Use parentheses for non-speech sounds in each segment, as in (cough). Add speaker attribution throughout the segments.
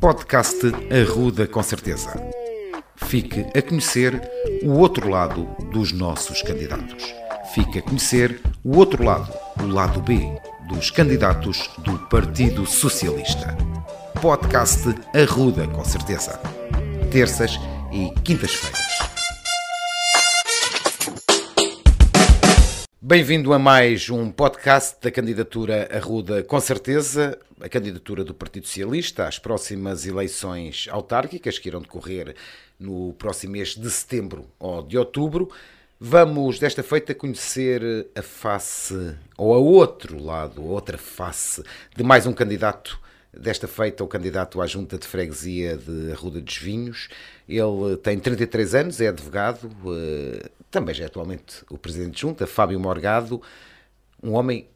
Speaker 1: Podcast Arruda com certeza. Fique a conhecer o outro lado dos nossos candidatos. Fique a conhecer o outro lado, o lado B, dos candidatos do Partido Socialista. Podcast Arruda com certeza. Terças e quintas-feiras. Bem-vindo a mais um podcast da candidatura Arruda com certeza, a candidatura do Partido Socialista às próximas eleições autárquicas que irão decorrer no próximo mês de setembro ou de outubro. Vamos desta feita conhecer a face ou a outro lado, a outra face de mais um candidato desta feita o candidato à Junta de Freguesia de Arruda dos Vinhos. Ele tem 33 anos, é advogado, eh, também já é atualmente o presidente de junta, Fábio Morgado, um homem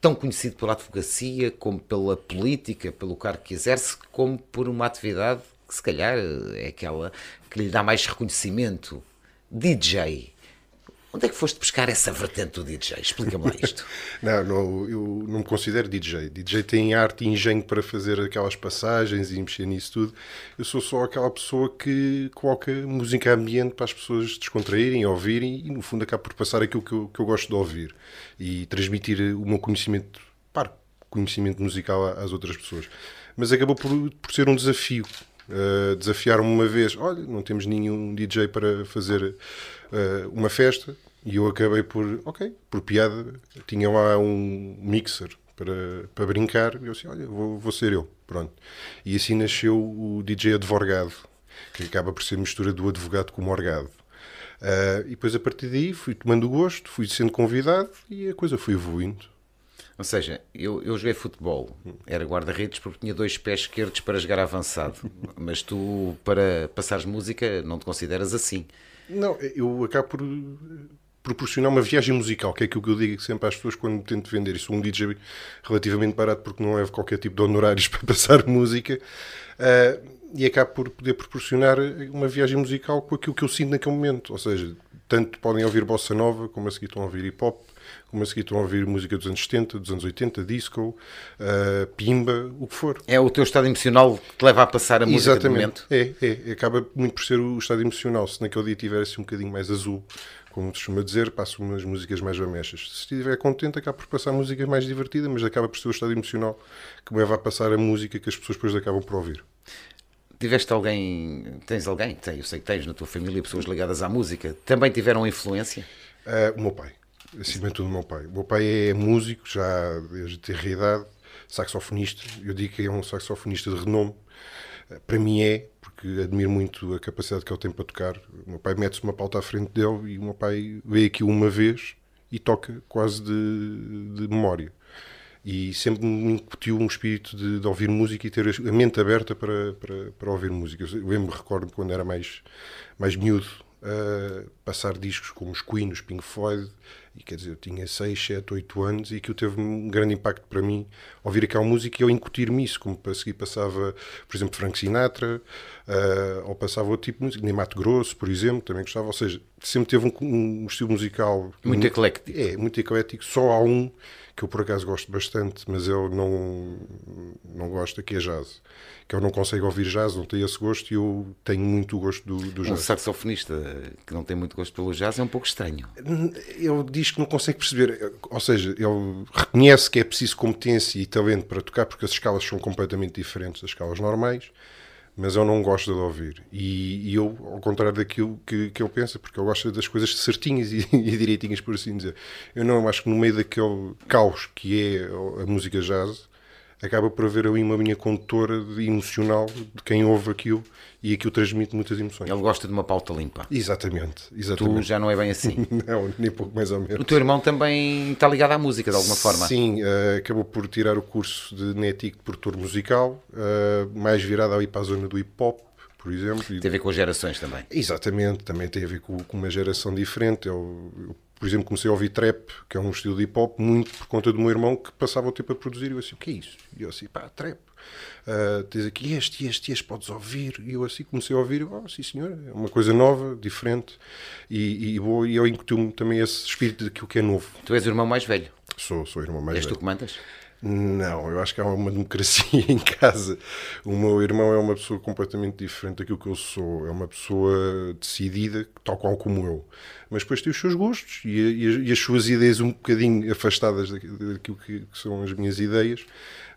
Speaker 1: tão conhecido pela advocacia, como pela política, pelo cargo que exerce, como por uma atividade que se calhar é aquela que lhe dá mais reconhecimento. DJ. Onde é que foste buscar essa vertente do DJ? Explica-me lá isto. (laughs)
Speaker 2: não, não, eu não me considero DJ. DJ tem arte e engenho para fazer aquelas passagens e mexer nisso tudo. Eu sou só aquela pessoa que coloca música ambiente para as pessoas descontraírem, ouvirem e, no fundo, acaba por passar aquilo que eu, que eu gosto de ouvir e transmitir o meu conhecimento, para conhecimento musical às outras pessoas. Mas acabou por, por ser um desafio. Uh, desafiaram-me uma vez: olha, não temos nenhum DJ para fazer uh, uma festa e eu acabei por, ok, por piada, tinha lá um mixer para, para brincar e eu disse, olha, vou, vou ser eu, pronto. E assim nasceu o DJ Advogado, que acaba por ser mistura do advogado com o morgado. Uh, e depois a partir daí fui tomando gosto, fui sendo convidado e a coisa foi evoluindo.
Speaker 1: Ou seja, eu, eu joguei futebol, era guarda-redes porque tinha dois pés esquerdos para jogar avançado, (laughs) mas tu, para passares música, não te consideras assim.
Speaker 2: Não, eu acabo por proporcionar uma viagem musical, que é aquilo que eu digo sempre às pessoas quando tento vender. isso sou um DJ relativamente barato porque não levo qualquer tipo de honorários (laughs) para passar música. Uh, e acabo por poder proporcionar uma viagem musical com aquilo que eu sinto naquele momento. Ou seja, tanto podem ouvir bossa nova, como a seguir estão a ouvir hip hop, como a seguir estão a ouvir música dos anos 70, dos anos 80, disco, uh, pimba, o que for.
Speaker 1: É o teu estado emocional que te leva a passar a música
Speaker 2: Exatamente.
Speaker 1: do momento?
Speaker 2: É, é, acaba muito por ser o estado emocional. Se naquele dia tivesse um bocadinho mais azul, como costuma dizer, passo umas músicas mais ameixas. Se estiver contente, acaba por passar músicas mais divertidas, mas acaba por ser o estado emocional que me leva a passar a música que as pessoas depois acabam por ouvir.
Speaker 1: Tiveste alguém, tens alguém, eu sei que tens na tua família pessoas ligadas à música, também tiveram influência?
Speaker 2: Uh, o meu pai acima de tudo, o meu pai. O meu pai é músico, já desde ter idade, saxofonista. Eu digo que é um saxofonista de renome. Para mim é, porque admiro muito a capacidade que ele tem para tocar. O meu pai mete-se uma pauta à frente dele e o meu pai veio aqui uma vez e toca quase de, de memória. E sempre me incutiu um espírito de, de, ouvir música e ter a mente aberta para, para, para ouvir música. Eu lembro, recordo quando era mais, mais miúdo, uh, passar discos como os Queen, os Pink Floyd, e quer dizer, eu tinha 6, 7, 8 anos e aquilo teve um grande impacto para mim ouvir aquela música e eu incutir-me isso, como para seguir passava, por exemplo, Frank Sinatra, uh, ou passava outro tipo de música, nem Mato Grosso, por exemplo, também gostava, ou seja, sempre teve um, um estilo musical
Speaker 1: muito eclético.
Speaker 2: É, muito eclético, só há um que eu por acaso gosto bastante, mas eu não, não gosto, que é jazz. Que eu não consigo ouvir jazz, não tenho esse gosto e eu tenho muito gosto do, do jazz.
Speaker 1: Um saxofonista que não tem muito gosto pelo jazz é um pouco estranho.
Speaker 2: Ele diz que não consegue perceber, ou seja, ele reconhece que é preciso competência e talento para tocar, porque as escalas são completamente diferentes das escalas normais mas eu não gosto de ouvir. E, e, eu, ao contrário daquilo que, que ele pensa, porque eu gosto das coisas certinhas e, (laughs) e, direitinhas, por assim dizer. Eu não acho que no meio daquele caos que é a música jazz, acaba por haver ali uma linha condutora emocional de quem ouve aquilo e aquilo transmite muitas emoções.
Speaker 1: Ele gosta de uma pauta limpa.
Speaker 2: Exatamente, exatamente.
Speaker 1: Tu já não é bem assim. (laughs)
Speaker 2: não, nem pouco mais ou menos.
Speaker 1: O teu irmão também está ligado à música de alguma forma.
Speaker 2: Sim, uh, acabou por tirar o curso de NETIC de produtor musical, uh, mais virado ali para a zona do hip hop, por exemplo.
Speaker 1: Tem a ver com as gerações também.
Speaker 2: Exatamente, também tem a ver com, com uma geração diferente. Eu, eu por exemplo, comecei a ouvir trap, que é um estilo de hip hop, muito por conta do meu irmão que passava o tempo a produzir. E eu assim, o que é isso? E eu assim, pá, trap. Uh, tens aqui este, este, este, podes ouvir. E eu assim comecei a ouvir, oh, sim senhor, é uma coisa nova, diferente. E, e, e eu incutiu-me também esse espírito de que o que é novo.
Speaker 1: Tu és o irmão mais velho?
Speaker 2: Sou, sou o irmão mais
Speaker 1: és
Speaker 2: velho.
Speaker 1: És tu que mandas?
Speaker 2: Não, eu acho que há uma democracia (laughs) em casa. O meu irmão é uma pessoa completamente diferente daquilo que eu sou. É uma pessoa decidida, tal qual como eu. Mas depois tem os seus gostos e, e, e as suas ideias um bocadinho afastadas daquilo que, que são as minhas ideias.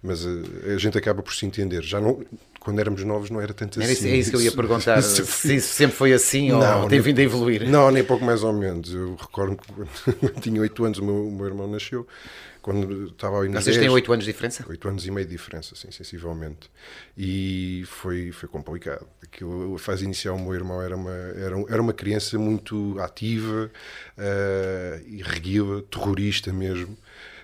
Speaker 2: Mas a, eh, a, gente acaba por se entender. Já não, quando éramos novos não era tanto assim.
Speaker 1: É isso que eu ia perguntar. se isso sempre foi assim não, ou tem vindo a evoluir?
Speaker 2: Não, nem pouco mais ou menos. Eu recordo que quando (laughs) tinha 8 anos o meu, o meu irmão nasceu quando estava ao
Speaker 1: Vocês têm 8 anos de diferença?
Speaker 2: 8 anos e meio de diferença, sim, sensivelmente. E foi, foi complicado. Aquilo, a fase inicial, o meu irmão era uma, era, era uma criança muito ativa, uh, irreguível, terrorista mesmo.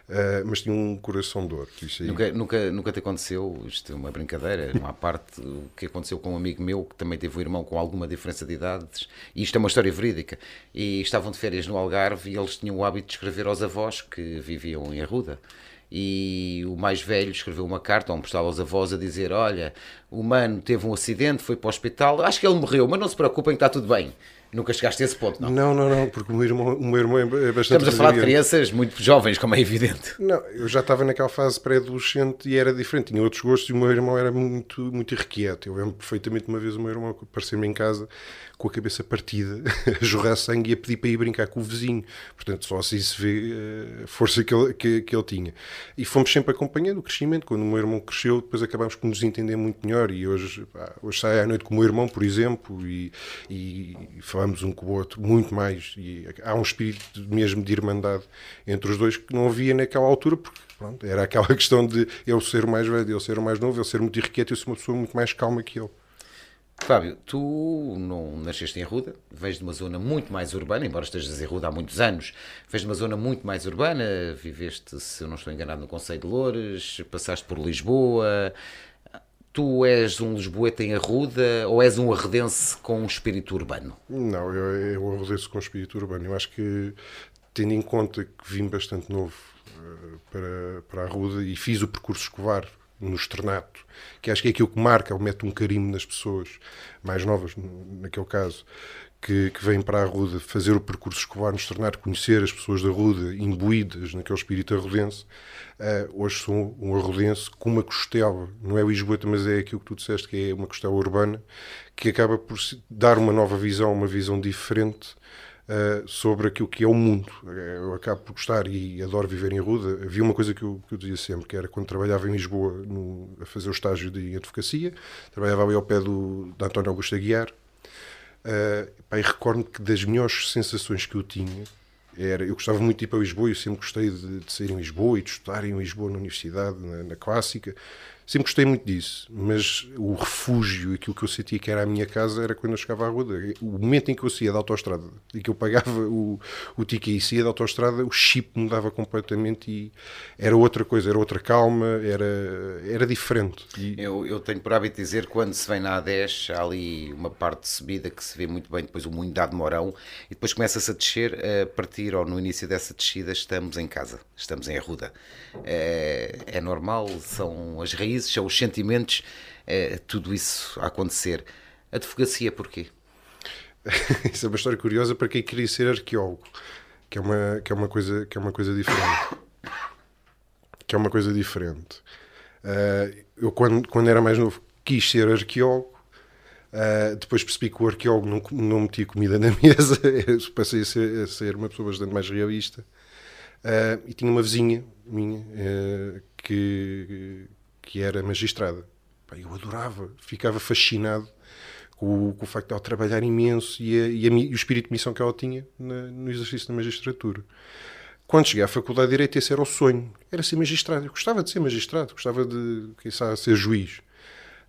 Speaker 2: Uh, mas tinha um coração de ouro.
Speaker 1: Nunca, nunca, nunca te aconteceu, isto é uma brincadeira, uma parte, o que aconteceu com um amigo meu que também teve um irmão com alguma diferença de idades, e isto é uma história verídica, e estavam de férias no Algarve e eles tinham o hábito de escrever aos avós que viviam em Arruda. E o mais velho escreveu uma carta, um postal aos avós, a dizer: Olha, o mano teve um acidente, foi para o hospital, acho que ele morreu, mas não se preocupem, está tudo bem. Nunca chegaste a esse ponto, não?
Speaker 2: Não, não, não, porque o meu irmão, o meu irmão é bastante.
Speaker 1: Estamos a falar de crianças muito jovens, como é evidente.
Speaker 2: Não, eu já estava naquela fase pré-adolescente e era diferente, tinha outros gostos e o meu irmão era muito, muito irrequieto. Eu lembro perfeitamente uma vez o meu irmão aparecer-me em casa com a cabeça partida, (laughs) a jorrar sangue e a pedir para ir brincar com o vizinho. Portanto, só assim se vê eh, a força que ele, que, que ele tinha. E fomos sempre acompanhando o crescimento. Quando o meu irmão cresceu, depois acabámos por nos entender muito melhor. E hoje, pá, hoje sai à noite com o meu irmão, por exemplo, e, e falamos um com o outro muito mais. E há um espírito mesmo de irmandade entre os dois que não havia naquela altura, porque pronto, era aquela (laughs) questão de eu ser o mais velho, eu ser o mais novo, eu ser muito irrequieto, eu ser uma pessoa muito mais calma que ele.
Speaker 1: Fábio, tu não nasceste em Ruda, vens de uma zona muito mais urbana, embora estejas em Ruda há muitos anos, vens de uma zona muito mais urbana, viveste, se eu não estou enganado, no Conselho de Loures, passaste por Lisboa. Tu és um Lisboeta em Arruda ou és um arredense com um espírito urbano?
Speaker 2: Não, eu, eu arredense com espírito urbano. Eu acho que, tendo em conta que vim bastante novo uh, para, para a Arruda e fiz o percurso escovar no externato, que acho que é aquilo que marca, ou mete um carimbo nas pessoas mais novas, naquele caso, que, que vêm para a Ruda fazer o percurso escolar no externato, conhecer as pessoas da Ruda, imbuídas naquele espírito arrudense. Uh, hoje sou um arrudense com uma costela, não é Lisboeta, mas é aquilo que tu disseste, que é uma costela urbana, que acaba por dar uma nova visão, uma visão diferente uh, sobre aquilo que é o mundo. Eu acabo por gostar e adoro viver em Ruda. Havia uma coisa que eu, que eu dizia sempre, que era quando trabalhava em Lisboa no, a fazer o estágio de advocacia, trabalhava ali ao pé do, de António Augusto Aguiar, uh, e recordo que das melhores sensações que eu tinha era, eu gostava muito de ir para Lisboa, eu sempre gostei de, de sair em Lisboa e de estudar em Lisboa na universidade, na, na clássica, Sempre gostei muito disso, mas o refúgio, aquilo que eu sentia que era a minha casa, era quando eu chegava à rua. O momento em que eu saía da autostrada e que eu pagava o, o ticket e saía da autostrada, o chip mudava completamente e era outra coisa, era outra calma, era, era diferente.
Speaker 1: E... Eu, eu tenho por hábito dizer quando se vem na A10, há ali uma parte de subida que se vê muito bem, depois o Moinho de Morão, e depois começa-se a descer, a partir ou no início dessa descida, estamos em casa, estamos em Arruda. É, é normal, são as raízes são os sentimentos, é, tudo isso a acontecer. Advocacia porquê? (laughs)
Speaker 2: isso é uma história curiosa para quem queria ser arqueólogo, que é uma, que é uma, coisa, que é uma coisa diferente. Que é uma coisa diferente. Uh, eu, quando, quando era mais novo, quis ser arqueólogo. Uh, depois percebi que o arqueólogo não, não metia comida na (laughs) mesa, passei a ser, a ser, uma pessoa bastante mais realista. Uh, e tinha uma vizinha minha que, que era magistrada. Eu adorava, ficava fascinado com com o facto de ela trabalhar imenso e, a, e, a, e, o espírito de missão que ela tinha na, no exercício da magistratura. Quando cheguei à Faculdade de Direito, esse era o sonho. Era ser magistrado. Eu gostava de ser magistrado, gostava de, quem sabe, ser juiz.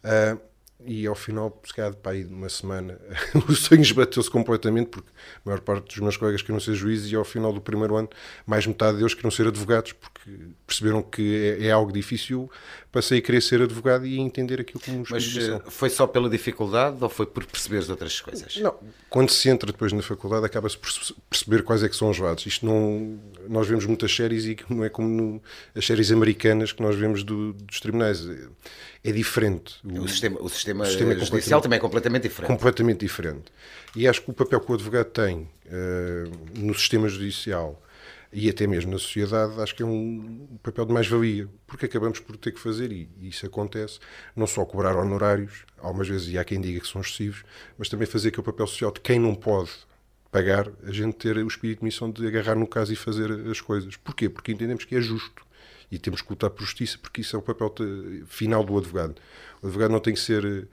Speaker 2: Uh, e ao final, se calhar, de uma semana, (laughs) o sonho esbateu-se completamente, porque a maior parte dos meus colegas queriam ser juízes e ao final do primeiro ano, mais metade deles queriam ser advogados, porque perceberam que é, é algo difícil. Passei a querer ser advogado e a entender aquilo como
Speaker 1: Mas eh, foi só pela dificuldade ou foi por perceberes outras coisas?
Speaker 2: Não, quando se entra depois na faculdade, acaba-se por perceber quais é que são os lados. Isto não. Nós vemos muitas séries e não é como no, as séries americanas que nós vemos do, dos tribunais é diferente.
Speaker 1: O, o sistema, o sistema, o sistema é judicial também é completamente diferente.
Speaker 2: Completamente diferente. E acho que o papel que o advogado tem uh, no sistema judicial e até mesmo na sociedade, acho que é um papel de mais-valia, porque acabamos por ter que fazer, e isso acontece, não só cobrar honorários, algumas vezes, e há quem diga que são excessivos, mas também fazer que o papel social de quem não pode pagar, a gente ter o espírito de missão de agarrar no caso e fazer as coisas. Porquê? Porque entendemos que é justo e temos que lutar por justiça, porque isso é o papel final do advogado. O advogado não tem que ser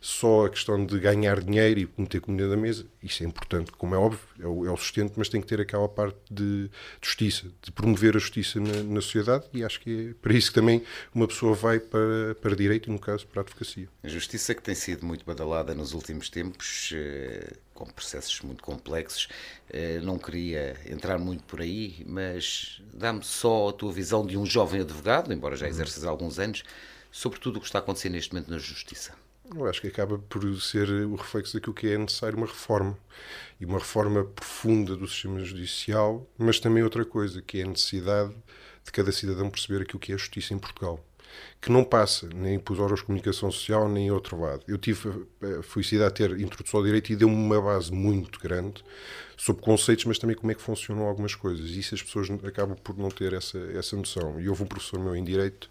Speaker 2: só a questão de ganhar dinheiro e meter comida na mesa, isso é importante, como é óbvio, é o, é o sustento, mas tem que ter aquela parte de justiça, de promover a justiça na, na, sociedade e acho que é para isso que também uma pessoa vai para, para direito e, no caso, para a advocacia.
Speaker 1: A justiça que tem sido muito badalada nos últimos tempos, eh, com processos muito complexos, eh, não queria entrar muito por aí, mas dá-me só a tua visão de um jovem advogado, embora já exerças há alguns anos, sobre tudo o que está a acontecer neste momento na justiça
Speaker 2: eu acho que acaba por ser o reflexo daquilo que é necessário uma reforma. E uma reforma profunda do sistema judicial, mas também outra coisa, que é a necessidade de cada cidadão perceber aquilo que é a justiça em Portugal. Que não passa nem por horas de comunicação social, nem em outro lado. Eu tive a felicidade de ter introdução ao direito e deu-me uma base muito grande sobre conceitos, mas também como é que funcionam algumas coisas. E isso as pessoas acabam por não ter essa, essa noção. E houve um professor meu em direito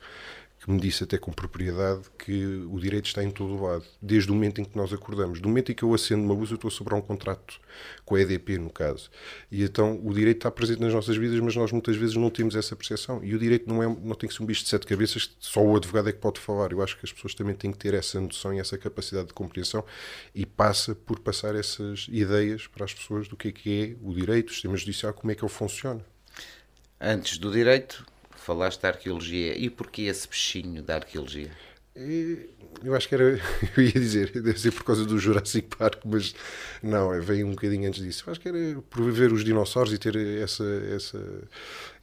Speaker 2: que me disse até com propriedade que o direito está em todo o lado, desde o momento em que nós acordamos. Do momento em que eu acendo uma luz, eu estou a sobrar um contrato com a EDP, no caso. E então o direito está presente nas nossas vidas, mas nós muitas vezes não temos essa percepção. E o direito não, é, não tem que ser um bicho de sete cabeças, só o advogado é que pode falar. Eu acho que as pessoas também têm que ter essa noção e essa capacidade de compreensão e passa por passar essas ideias para as pessoas do que é que é o direito, o sistema judicial, como é que ele funciona.
Speaker 1: Antes do direito, falaste da arqueologia. E porquê esse peixinho da arqueologia?
Speaker 2: Eu acho que era, (laughs) eu ia dizer, deve ser por causa do Jurassic Park, mas não, veio um bocadinho antes disso. Eu acho que era por ver os dinossauros e ter essa, essa,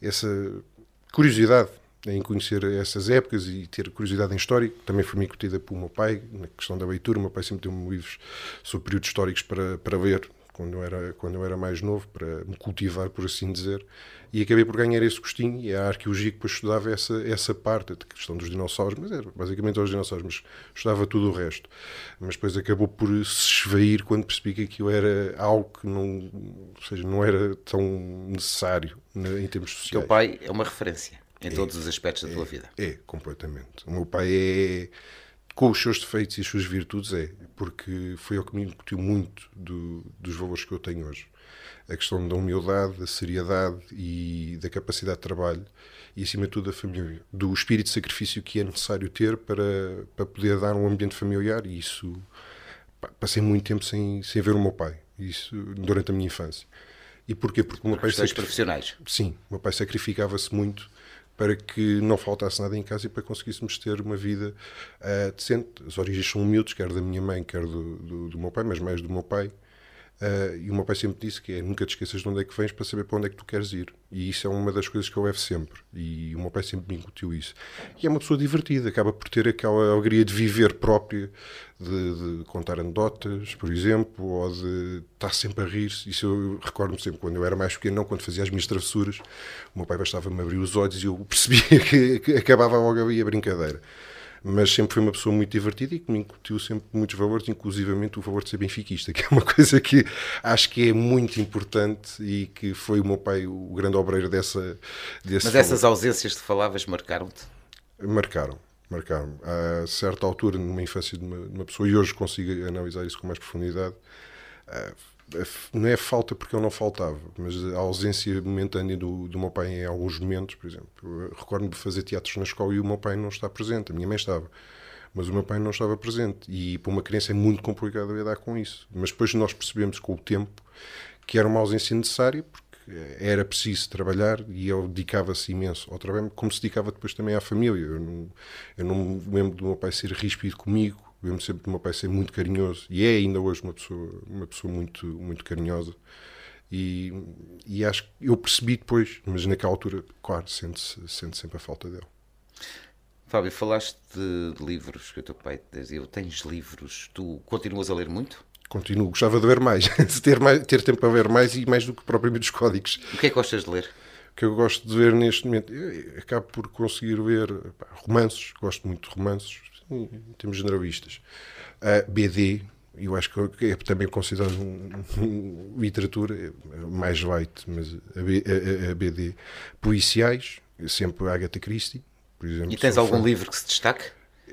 Speaker 2: essa curiosidade em conhecer essas épocas e ter curiosidade em história. Também foi me incutida pelo meu pai, na questão da leitura. O meu pai sempre deu-me livros sobre períodos históricos para, para ler, quando eu, era, quando eu era mais novo, para me cultivar, por assim dizer e acabei por ganhar esse gostinho e a arqueologia que depois estudava essa, essa parte, a questão dos dinossauros, mas era basicamente os dinossauros, mas estudava tudo o resto. Mas depois acabou por se esvair quando percebi que aquilo era algo que não, ou seja, não era tão necessário em termos sociais. O
Speaker 1: teu pai é uma referência em é, todos os aspectos da
Speaker 2: é,
Speaker 1: tua vida.
Speaker 2: É, completamente. O meu pai é, com os seus defeitos e as suas virtudes, é, porque foi o que me incutiu muito do, dos valores que eu tenho hoje a questão da humildade, da seriedade e da capacidade de trabalho e, acima de tudo, da família. Do espírito de sacrifício que é necessário ter para, para poder dar um ambiente familiar e isso... Passei muito tempo sem, sem ver o meu pai, isso durante a minha infância. E porquê? Porque o meu pai...
Speaker 1: Sacrific... profissionais.
Speaker 2: Sim, o meu pai sacrificava-se muito para que não faltasse nada em casa e para conseguíssemos ter uma vida uh, decente. As origens são humildes, quer da minha mãe, quer do, do, do meu pai, mas mais do meu pai. Uh, e o meu pai sempre disse que é nunca te esqueças de onde é que vens para saber para onde é que tu queres ir. E isso é uma das coisas que eu levo sempre. E o meu pai sempre me incutiu isso. E é uma pessoa divertida, acaba por ter aquela alegria de viver própria, de, de contar anedotas, por exemplo, ou de estar sempre a rir-se. Isso eu recordo-me sempre quando eu era mais pequeno, não, quando fazia as minhas travessuras, o meu pai bastava-me abrir os olhos e eu (laughs) percebia que, que acabava logo ali a brincadeira mas sempre foi uma pessoa muito divertida e que me incutiu sempre muitos valores, inclusivamente o valor de ser benfiquista, (laughs) que é uma coisa que acho que é muito importante e que foi o meu pai o grande obreiro dessa
Speaker 1: Mas valor. essas ausências que falavas marcaram-te?
Speaker 2: Marcaram, marcaram. A certa altura, numa infância de uma, de uma, pessoa, e hoje consigo analisar isso com mais profundidade, não é falta porque eu não faltava, mas a ausência momentânea do, do meu pai em alguns momentos, por exemplo. Recordo-me de fazer teatros na escola e o meu pai não está presente, a minha mãe estava, mas o meu pai não estava presente. E para uma criança é muito complicado lidar com isso. Mas depois nós percebemos com o tempo que era uma ausência necessária, porque era preciso trabalhar e ele dedicava-se imenso ao trabalho, como se dedicava depois também à família. Eu não, eu não me lembro do meu pai ser ríspido comigo, Lembro sempre do meu pai ser muito carinhoso e é ainda hoje uma pessoa, uma pessoa muito, muito carinhosa. E, e acho que eu percebi depois, mas naquela altura, claro, sente-se sente sempre a falta dele.
Speaker 1: Fábio, falaste de, de livros que o teu pai te dizia. Tens livros? Tu continuas a ler muito?
Speaker 2: Continuo, gostava de ler mais, (laughs) de ter, mais, ter tempo para ver mais e mais do que propriamente os códigos.
Speaker 1: O que é que gostas de ler?
Speaker 2: O que eu gosto de ver neste momento, eu acabo por conseguir ver pá, romances, gosto muito de romances, em termos generalistas. Uh, BD, eu acho que é também considerado um, um, literatura mais light, mas a, a, a, BD policiais, sempre Agatha Christie, por exemplo.
Speaker 1: E tens algum fã. livro que se destaque?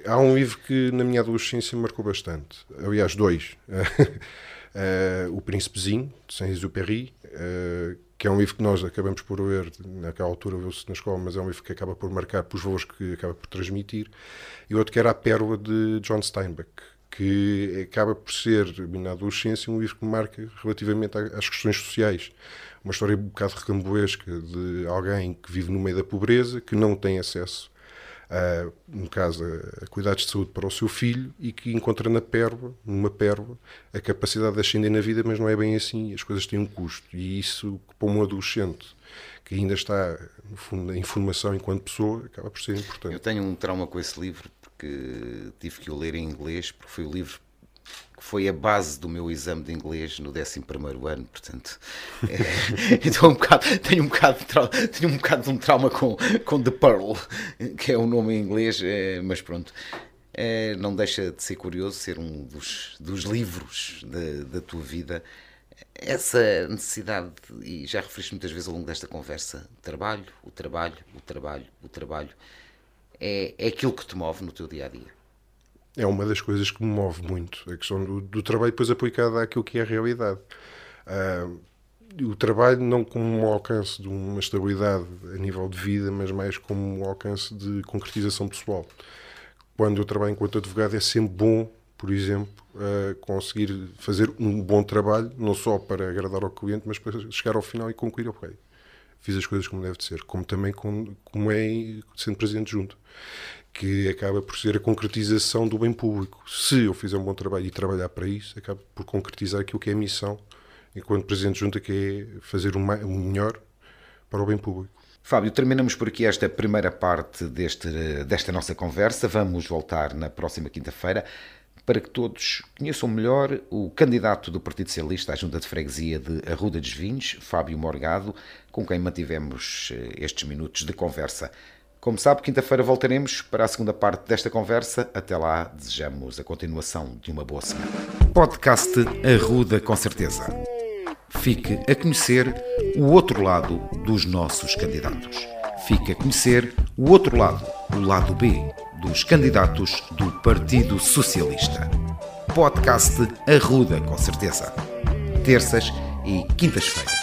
Speaker 2: Há um livro que na minha adolescência marcou bastante. Aliás, dois. uh, (laughs) o Príncipezinho, de Saint-Exupéry, uh, que é um livro que nós acabamos por ler, naquela altura leu-se na escola, mas é um livro que acaba por marcar pelos valores que acaba por transmitir, e outro que era A Pérola de John Steinbeck, que acaba por ser, na adolescência, um livro que marca relativamente às questões sociais. Uma história um bocado recambuesca de alguém que vive no meio da pobreza, que não tem acesso a, no caso, a, cuidados de saúde para o seu filho e que encontra na pérola, numa pérola, a capacidade de ascender na vida, mas não é bem assim, as coisas têm um custo. E isso, para um adolescente que ainda está, no fundo, em formação enquanto pessoa, acaba por ser importante.
Speaker 1: Eu tenho um trauma com esse livro, porque tive que o ler em inglês, porque foi o livro foi a base do meu exame de inglês no 11 ano, portanto, (laughs) é, então um bocado, tenho, um bocado de tenho um bocado de um trauma com, com The Pearl, que é o nome em inglês, é, mas pronto. É, não deixa de ser curioso ser um dos, dos livros da tua vida. Essa necessidade, e já referiste muitas vezes ao longo desta conversa, trabalho, o trabalho, o trabalho, o trabalho, é, é aquilo que te move no teu dia a dia
Speaker 2: é uma das coisas que me move muito, a questão do, do trabalho depois aplicado àquilo que é a realidade. Uh, o trabalho não como um alcance de uma estabilidade a nível de vida, mas mais como um alcance de concretização pessoal. Quando eu trabalho enquanto advogado é sempre bom, por exemplo, uh, conseguir fazer um bom trabalho, não só para agradar ao cliente, mas para chegar ao final e concluir, ok, fiz as coisas como deve de ser, como também como, como é sendo presente junto que acaba por ser a concretização do bem público. Se eu fizer um bom trabalho e trabalhar para isso, acaba por concretizar aquilo que é a missão, enquanto Presidente Junta, que é fazer o melhor para o bem público.
Speaker 1: Fábio, terminamos por aqui esta primeira parte deste, desta nossa conversa. Vamos voltar na próxima quinta-feira para que todos conheçam melhor o candidato do Partido Socialista à Junta de Freguesia de Arruda dos Vinhos, Fábio Morgado, com quem mantivemos eh, estes minutos de conversa. Como sabe, quinta-feira voltaremos para a segunda parte desta conversa. Até lá, desejamos a continuação de uma boa semana. Podcast Arruda com certeza. Fique a conhecer o outro lado dos nossos candidatos. Fique a conhecer o outro lado, o lado B, dos candidatos do Partido Socialista. Podcast Arruda com certeza. Terças e quintas-feiras.